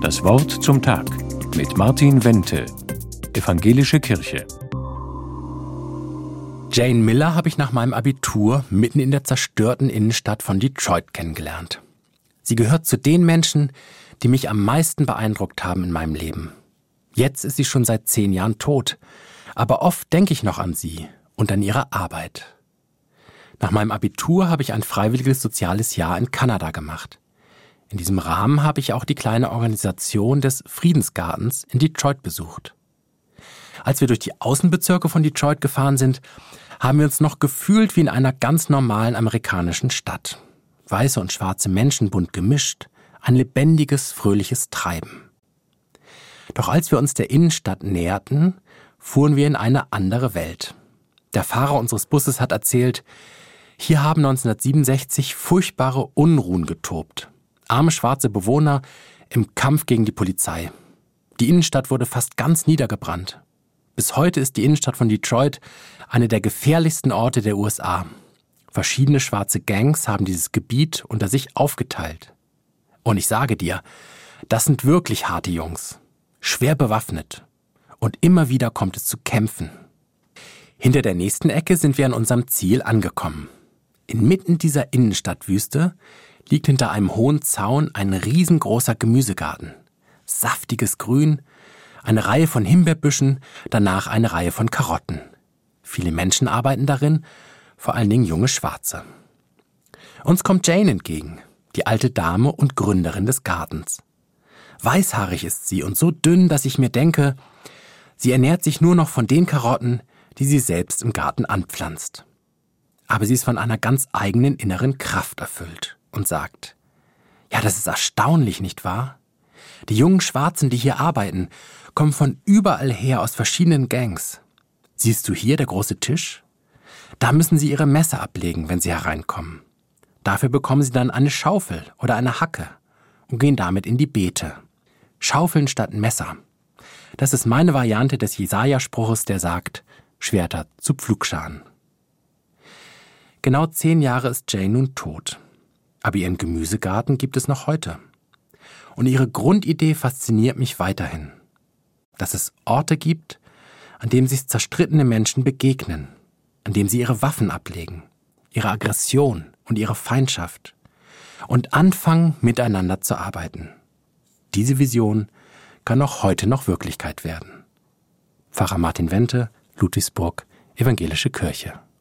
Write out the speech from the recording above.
Das Wort zum Tag mit Martin Wente, Evangelische Kirche. Jane Miller habe ich nach meinem Abitur mitten in der zerstörten Innenstadt von Detroit kennengelernt. Sie gehört zu den Menschen, die mich am meisten beeindruckt haben in meinem Leben. Jetzt ist sie schon seit zehn Jahren tot, aber oft denke ich noch an sie und an ihre Arbeit. Nach meinem Abitur habe ich ein freiwilliges soziales Jahr in Kanada gemacht. In diesem Rahmen habe ich auch die kleine Organisation des Friedensgartens in Detroit besucht. Als wir durch die Außenbezirke von Detroit gefahren sind, haben wir uns noch gefühlt wie in einer ganz normalen amerikanischen Stadt. Weiße und schwarze Menschen bunt gemischt, ein lebendiges, fröhliches Treiben. Doch als wir uns der Innenstadt näherten, fuhren wir in eine andere Welt. Der Fahrer unseres Busses hat erzählt, hier haben 1967 furchtbare Unruhen getobt. Arme schwarze Bewohner im Kampf gegen die Polizei. Die Innenstadt wurde fast ganz niedergebrannt. Bis heute ist die Innenstadt von Detroit eine der gefährlichsten Orte der USA. Verschiedene schwarze Gangs haben dieses Gebiet unter sich aufgeteilt. Und ich sage dir, das sind wirklich harte Jungs, schwer bewaffnet. Und immer wieder kommt es zu Kämpfen. Hinter der nächsten Ecke sind wir an unserem Ziel angekommen. Inmitten dieser Innenstadtwüste liegt hinter einem hohen Zaun ein riesengroßer Gemüsegarten. Saftiges Grün, eine Reihe von Himbeerbüschen, danach eine Reihe von Karotten. Viele Menschen arbeiten darin, vor allen Dingen junge Schwarze. Uns kommt Jane entgegen, die alte Dame und Gründerin des Gartens. Weißhaarig ist sie und so dünn, dass ich mir denke, sie ernährt sich nur noch von den Karotten, die sie selbst im Garten anpflanzt aber sie ist von einer ganz eigenen inneren Kraft erfüllt und sagt, ja, das ist erstaunlich, nicht wahr? Die jungen Schwarzen, die hier arbeiten, kommen von überall her aus verschiedenen Gangs. Siehst du hier der große Tisch? Da müssen sie ihre Messer ablegen, wenn sie hereinkommen. Dafür bekommen sie dann eine Schaufel oder eine Hacke und gehen damit in die Beete. Schaufeln statt Messer. Das ist meine Variante des Jesaja-Spruches, der sagt, Schwerter zu Pflugscharen. Genau zehn Jahre ist Jane nun tot. Aber ihren Gemüsegarten gibt es noch heute. Und ihre Grundidee fasziniert mich weiterhin. Dass es Orte gibt, an denen sich zerstrittene Menschen begegnen, an denen sie ihre Waffen ablegen, ihre Aggression und ihre Feindschaft und anfangen, miteinander zu arbeiten. Diese Vision kann auch heute noch Wirklichkeit werden. Pfarrer Martin Wente, Ludwigsburg, Evangelische Kirche.